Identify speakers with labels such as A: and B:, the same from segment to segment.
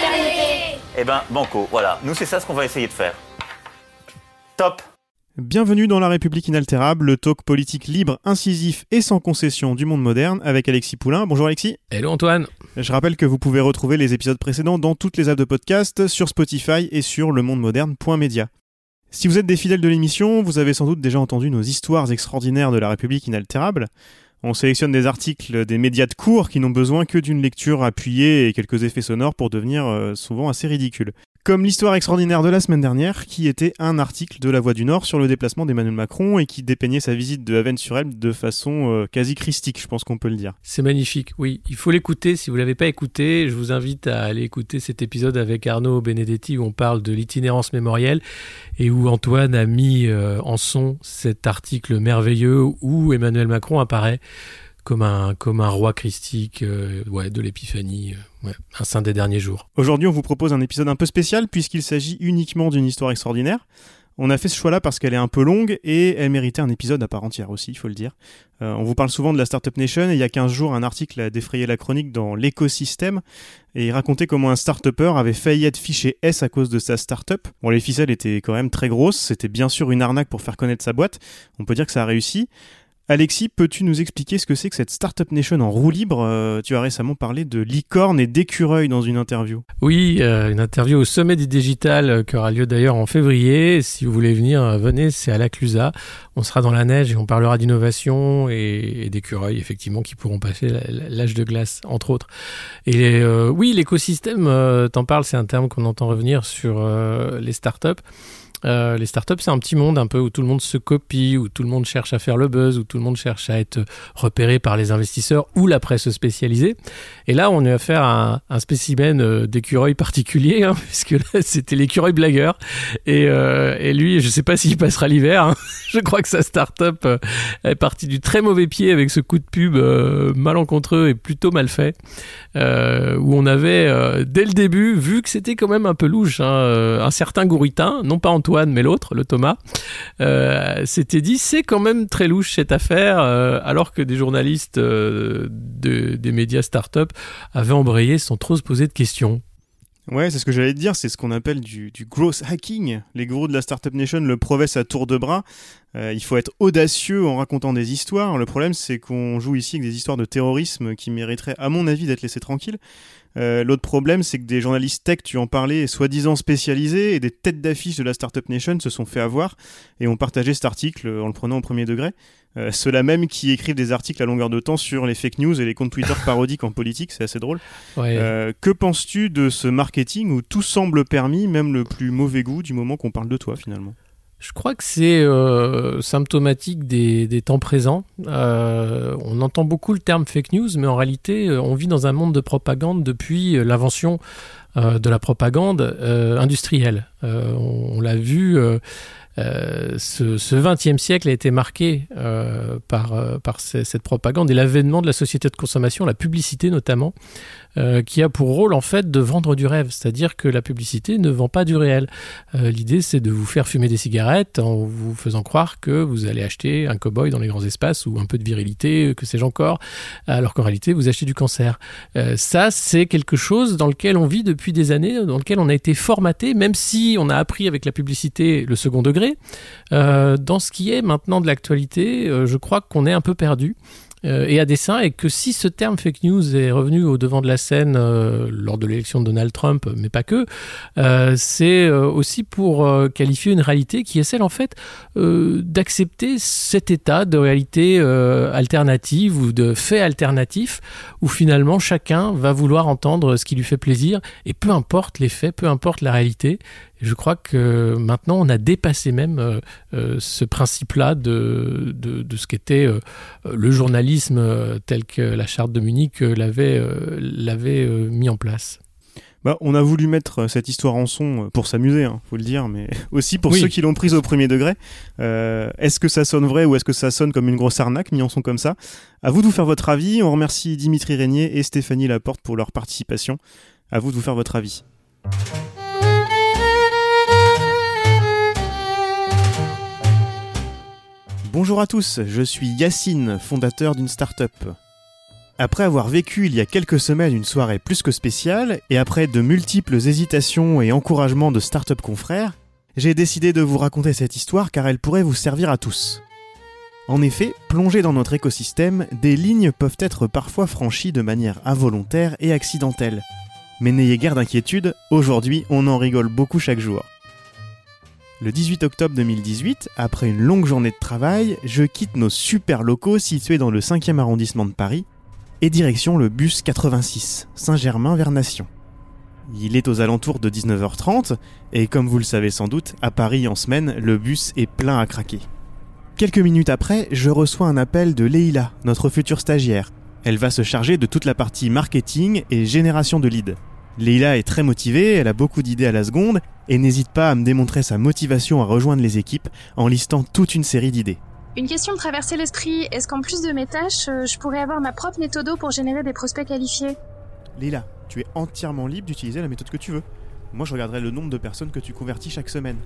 A: fraternité.
B: Eh ben, banco, voilà. Nous, c'est ça ce qu'on va essayer de faire. Top
C: Bienvenue dans La République inaltérable, le talk politique libre, incisif et sans concession du monde moderne avec Alexis Poulain. Bonjour Alexis.
D: Hello Antoine.
C: Je rappelle que vous pouvez retrouver les épisodes précédents dans toutes les apps de podcast, sur Spotify et sur lemondemoderne.media. Si vous êtes des fidèles de l'émission, vous avez sans doute déjà entendu nos histoires extraordinaires de la République inaltérable. On sélectionne des articles des médias de cours qui n'ont besoin que d'une lecture appuyée et quelques effets sonores pour devenir euh, souvent assez ridicules. Comme l'histoire extraordinaire de la semaine dernière, qui était un article de La Voix du Nord sur le déplacement d'Emmanuel Macron et qui dépeignait sa visite de Haven-sur-Elbe de façon euh, quasi christique, je pense qu'on peut le dire.
D: C'est magnifique, oui. Il faut l'écouter. Si vous l'avez pas écouté, je vous invite à aller écouter cet épisode avec Arnaud Benedetti où on parle de l'itinérance mémorielle et où Antoine a mis euh, en son cet article merveilleux où Emmanuel Macron apparaît comme un, roi christique euh, de l'épiphanie, euh, un saint des derniers jours.
C: Aujourd'hui, on vous propose un épisode un peu spécial puisqu'il s'agit uniquement d'une histoire extraordinaire. On a fait ce choix-là parce qu'elle est un peu longue et elle méritait un épisode à part entière aussi, il faut le dire. Euh, on vous parle souvent de la Startup Nation et il y a 15 jours, un article a défrayé la chronique dans l'écosystème et il racontait comment un start-upper avait failli être fiché S à cause de sa startup. Bon, les ficelles étaient quand même très grosses, c'était bien sûr une arnaque pour faire connaître sa boîte. On peut dire que ça a réussi. Alexis, peux-tu nous expliquer ce que c'est que cette Startup Nation en roue libre euh, Tu as récemment parlé de licorne et d'écureuil dans une interview.
D: Oui, euh, une interview au sommet du digital euh, qui aura lieu d'ailleurs en février. Si vous voulez venir, venez, c'est à la Clusa. On sera dans la neige et on parlera d'innovation et, et d'écureuils, effectivement, qui pourront passer l'âge de glace, entre autres. Et oui, l'écosystème, t'en parles, c'est un terme qu'on entend revenir sur les startups. Euh, les startups, c'est un petit monde un peu où tout le monde se copie, où tout le monde cherche à faire le buzz, où tout le monde cherche à être repéré par les investisseurs ou la presse spécialisée. Et là, on a affaire à un, spécimen euh, d'écureuil particulier, hein, puisque là, c'était l'écureuil blagueur. Et, euh, lui, je sais pas s'il passera l'hiver. Hein. je crois que sa startup est partie du très mauvais pied avec ce coup de pub euh, malencontreux et plutôt mal fait, où on avait dès le début vu que c'était quand même un peu louche, hein, un certain Gouritin, non pas Antoine mais l'autre, le Thomas, euh, s'était dit c'est quand même très louche cette affaire, euh, alors que des journalistes euh, de, des médias start-up avaient embrayé sans trop se poser de questions.
C: Ouais, c'est ce que j'allais te dire, c'est ce qu'on appelle du, du hacking. Les gros de la Startup Nation le prouvaient à tour de bras. Il faut être audacieux en racontant des histoires. Le problème, c'est qu'on joue ici avec des histoires de terrorisme qui mériteraient, à mon avis, d'être laissées tranquilles. Euh, l'autre problème, c'est que des journalistes tech, tu en parlais, soi-disant spécialisés, et des têtes d'affiche de la Startup Nation se sont fait avoir et ont partagé cet article en le prenant au premier degré. Euh, Ceux-là même qui écrivent des articles à longueur de temps sur les fake news et les comptes Twitter parodiques en politique, c'est assez drôle. Euh, que penses-tu de ce marketing où tout semble permis, même le plus mauvais goût, du moment qu'on parle de toi finalement?
D: Je crois que c'est euh, symptomatique des, temps présents. Euh, on entend beaucoup le terme fake news, mais en réalité, euh, on vit dans un monde de propagande depuis l'invention de la propagande industrielle. on l'a vu. Euh, ce, ce 20e siècle a été marqué euh, par, par cette propagande et l'avènement de la société de consommation, la publicité notamment, euh, qui a pour rôle en fait de vendre du rêve, c'est-à-dire que la publicité ne vend pas du réel. Euh, L'idée c'est de vous faire fumer des cigarettes en vous faisant croire que vous allez acheter un cow-boy dans les grands espaces ou un peu de virilité, que sais-je encore, alors qu'en réalité vous achetez du cancer. Euh, ça c'est quelque chose dans lequel on vit depuis des années, dans lequel on a été formaté, même si on a appris avec la publicité le second degré. Euh, dans ce qui est maintenant de l'actualité, euh, je crois qu'on est un peu perdu. Euh, et à dessein, et que si ce terme fake news est revenu au devant de la scène lors de l'élection de Donald Trump, mais pas que, c'est aussi pour qualifier une réalité qui est celle en fait d'accepter cet état de réalité alternative ou de fait alternatif, où finalement chacun va vouloir entendre ce qui lui fait plaisir, et peu importe les faits, peu importe la réalité, je crois que maintenant, on a dépassé même euh, euh, ce principe-là de, de, de, ce qu'était euh, le journalisme tel que la charte de Munich l'avait l'avait mis en place.
C: Bah, on a voulu mettre cette histoire en son pour s'amuser, hein, faut le dire, mais aussi pour
D: Oui.
C: ceux qui l'ont prise au premier degré. Euh, est-ce que ça sonne vrai ou est-ce que ça sonne comme une grosse arnaque mis en son comme ça? À vous de vous faire votre avis. On remercie Dimitri Régnier et Stéphanie Laporte pour leur participation. À vous de vous faire votre avis. Bonjour à tous, je suis Yacine, fondateur d'une start-up. Après avoir vécu il y a quelques semaines une soirée plus que spéciale, et après de multiples hésitations et encouragements de start-up confrères, j'ai décidé de vous raconter cette histoire car elle pourrait vous servir à tous. En effet, plongés dans notre écosystème, des lignes peuvent être parfois franchies de manière involontaire et accidentelle. Mais n'ayez guère d'inquiétude, aujourd'hui on en rigole beaucoup chaque jour. Le 18 octobre 2018, après une longue journée de travail, je quitte nos super locaux situés dans le 5e arrondissement de Paris et direction le bus 86, Saint-Germain vers Nation. Il est aux alentours de 19h30 et comme vous le savez sans doute, à Paris en semaine, le bus est plein à craquer. Quelques minutes après, je reçois un appel de Leïla, notre future stagiaire. Elle va se charger de toute la partie marketing et génération de leads. Leïla est très motivée, elle a beaucoup d'idées à la seconde et n'hésite pas à me démontrer sa motivation à rejoindre les équipes en listant toute une série d'idées.
E: Une question me traversait l'esprit. Est-ce qu'en plus de mes tâches, euh, je pourrais avoir ma propre méthode pour générer des prospects qualifiés?
C: Leïla, tu es entièrement libre d'utiliser la méthode que tu veux. Moi, je regarderai le nombre de personnes que tu convertis chaque semaine.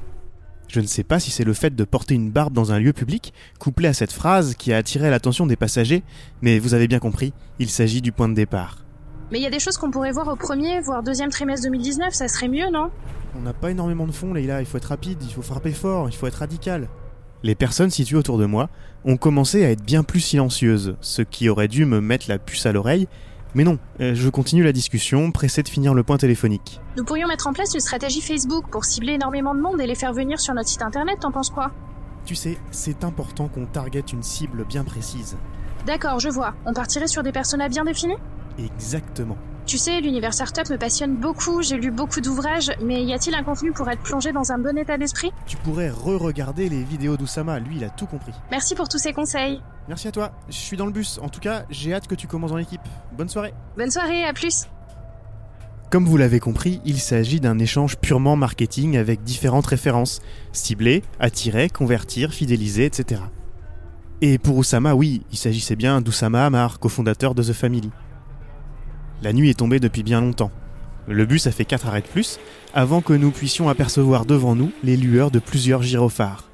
C: Je ne sais pas si c'est le fait de porter une barbe dans un lieu public, couplé à cette phrase qui a attiré l'attention des passagers, mais vous avez bien compris, il s'agit du point de départ.
E: Mais il y a des choses qu'on pourrait voir au premier, voire deuxième trimestre 2019, ça serait mieux, non?
C: On n'a pas énormément de fonds, Leïla, il faut être rapide, il faut frapper fort, il faut être radical. Les personnes situées autour de moi ont commencé à être bien plus silencieuses, ce qui aurait dû me mettre la puce à l'oreille, mais non, euh, je continue la discussion, pressé de finir le point téléphonique.
E: Nous pourrions mettre en place une stratégie Facebook pour cibler énormément de monde et les faire venir sur notre site internet, t'en penses quoi?
C: Tu sais, c'est important qu'on target une cible bien précise.
E: D'accord, je vois. On partirait sur des personas bien définis
C: Exactement.
E: Tu sais, l'univers startup me passionne beaucoup, j'ai lu beaucoup d'ouvrages, mais y a-t-il un contenu pour être plongé dans un bon état d'esprit?
C: Tu pourrais re-regarder les vidéos d'Oussama, lui il a tout compris.
E: Merci pour tous ces conseils.
C: Merci à toi, je suis dans le bus, en tout cas j'ai hâte que tu commences dans l'équipe. Bonne soirée
E: Bonne soirée, à plus
C: Comme vous l'avez compris, il s'agit d'un échange purement marketing avec différentes références. Cibler, attirer, convertir, fidéliser, etc. Et pour Oussama, oui, il s'agissait bien d'Oussama Amar, cofondateur de The Family. La nuit est tombée depuis bien longtemps. Le bus a fait 4 arrêts de plus avant que nous puissions apercevoir devant nous les lueurs de plusieurs gyrophares.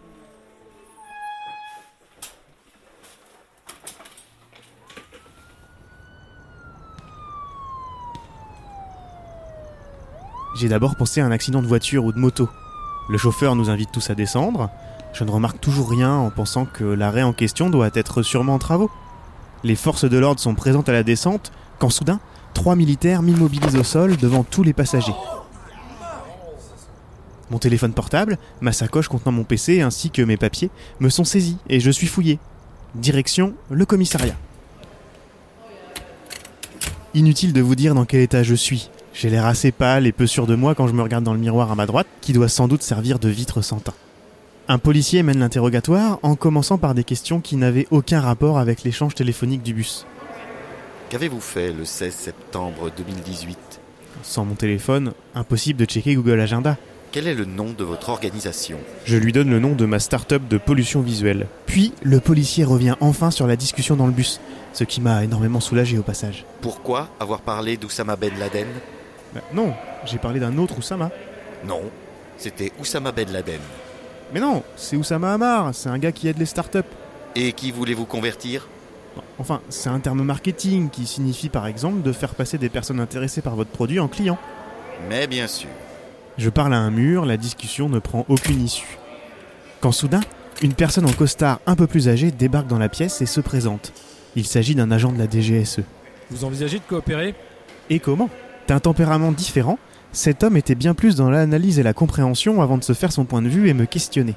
C: J'ai d'abord pensé à un accident de voiture ou de moto. Le chauffeur nous invite tous à descendre. Je ne remarque toujours rien en pensant que l'arrêt en question doit être sûrement en travaux. Les forces de l'ordre sont présentes à la descente quand soudain, trois militaires m'immobilisent au sol devant tous les passagers. Mon téléphone portable, ma sacoche contenant mon PC ainsi que mes papiers me sont saisis et je suis fouillé. Direction le commissariat. Inutile de vous dire dans quel état je suis. J'ai l'air assez pâle et peu sûr de moi quand je me regarde dans le miroir à ma droite, qui doit sans doute servir de vitre sans teint. Un policier mène l'interrogatoire en commençant par des questions qui n'avaient aucun rapport avec l'échange téléphonique du bus.
F: Qu'avez-vous fait le 16 septembre 2018
C: Sans mon téléphone, impossible de checker Google Agenda.
F: Quel est le nom de votre organisation?
C: Je lui donne le nom de ma start-up de pollution visuelle. Puis, le policier revient enfin sur la discussion dans le bus, ce qui m'a énormément soulagé au passage.
F: Pourquoi avoir parlé d'Oussama Ben Laden?
C: Bah, non, j'ai parlé d'un autre Oussama.
F: Non, c'était Oussama Ben Laden.
C: Mais non, c'est Oussama Hamar, c'est un gars qui aide les startups.
F: Et qui voulez-vous convertir?
C: Enfin, c'est un terme marketing qui signifie par exemple de faire passer des personnes intéressées par votre produit en clients.
F: Mais bien sûr.
C: Je parle à un mur, la discussion ne prend aucune issue. Quand soudain, une personne en costard un peu plus âgée débarque dans la pièce et se présente. Il s'agit d'un agent de la DGSE.
D: Vous envisagez de coopérer?
C: Et comment? D'un tempérament différent, cet homme était bien plus dans l'analyse et la compréhension avant de se faire son point de vue et me questionner.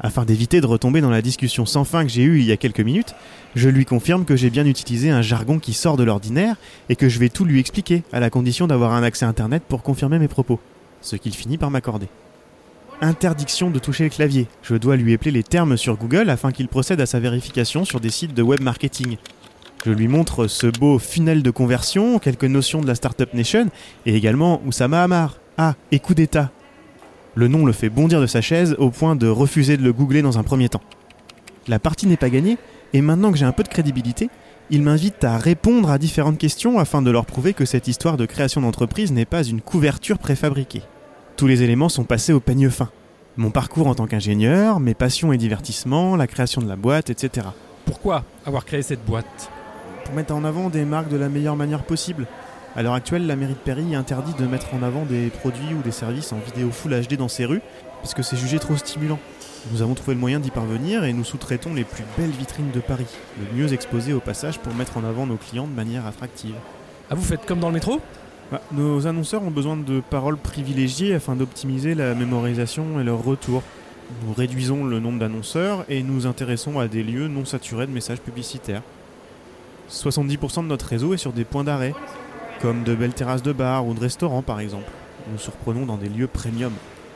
C: Afin d'éviter de retomber dans la discussion sans fin que j'ai eue il y a quelques minutes, je lui confirme que j'ai bien utilisé un jargon qui sort de l'ordinaire et que je vais tout lui expliquer, à la condition d'avoir un accès internet pour confirmer mes propos. Ce qu'il finit par m'accorder. Interdiction de toucher le clavier. Je dois lui épeler les termes sur Google afin qu'il procède à sa vérification sur des sites de web marketing. Je lui montre ce beau funnel de conversion, quelques notions de la Startup Nation et également Oussama Hamar. Ah, et coup d'État. Le nom le fait bondir de sa chaise au point de refuser de le googler dans un premier temps. La partie n'est pas gagnée et maintenant que j'ai un peu de crédibilité, il m'invite à répondre à différentes questions afin de leur prouver que cette histoire de création d'entreprise n'est pas une couverture préfabriquée. Tous les éléments sont passés au peigne fin. Mon parcours en tant qu'ingénieur, mes passions et divertissements, la création de la boîte, etc.
G: Pourquoi avoir créé cette boîte?
C: Pour mettre en avant des marques de la meilleure manière possible. À l'heure actuelle, la mairie de Paris interdit de mettre en avant des produits ou des services en vidéo Full HD dans ses rues, parce que c'est jugé trop stimulant. Nous avons trouvé le moyen d'y parvenir et nous sous-traitons les plus belles vitrines de Paris, le mieux exposées au passage pour mettre en avant nos clients de manière attractive.
G: Ah, vous faites comme dans le métro?
C: Bah, nos annonceurs ont besoin de paroles privilégiées afin d'optimiser la mémorisation et leur retour. Nous réduisons le nombre d'annonceurs et nous intéressons à des lieux non saturés de messages publicitaires. 70% de notre réseau est sur des points d'arrêt, comme de belles terrasses de bars ou de restaurants par exemple. Nous surprenons dans des lieux premium.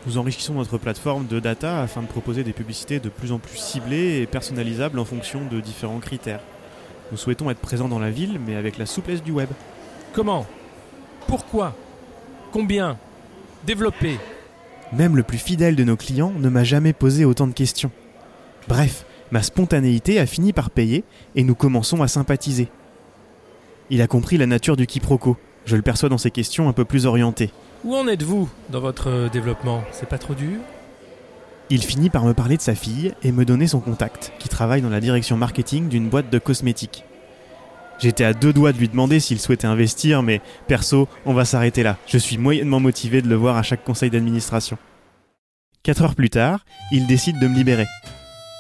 C: Nous enrichissons notre plateforme de data afin de proposer des publicités de plus en plus ciblées et personnalisables en fonction de différents critères. Nous souhaitons être présents dans la ville, mais avec la souplesse du web.
G: Comment? Pourquoi? Combien? Développer
C: Même le plus fidèle de nos clients ne m'a jamais posé autant de questions. Bref, ma spontanéité a fini par payer et nous commençons à sympathiser. Il a compris la nature du quiproquo. Je le perçois dans ses questions un peu plus orientées.
G: Où en êtes-vous dans votre euh, développement? C'est pas trop dur?
C: Il finit par me parler de sa fille et me donner son contact, qui travaille dans la direction marketing d'une boîte de cosmétiques. J'étais à deux doigts de lui demander s'il souhaitait investir, mais perso, on va s'arrêter là. Je suis moyennement motivé de le voir à chaque conseil d'administration. Quatre heures plus tard, il décide de me libérer.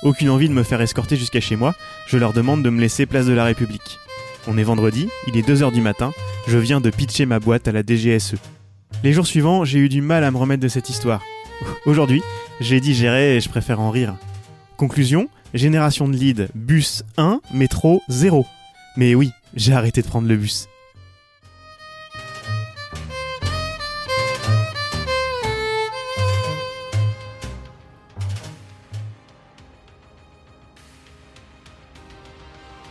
C: Aucune envie de me faire escorter jusqu'à chez moi, je leur demande de me laisser place de la République. On est vendredi, il est 2h du matin, je viens de pitcher ma boîte à la DGSE. Les jours suivants, j'ai eu du mal à me remettre de cette histoire. Aujourd'hui, j'ai digéré et je préfère en rire. Conclusion, génération de lead, bus 1, métro 0. Mais oui, j'ai arrêté de prendre le bus.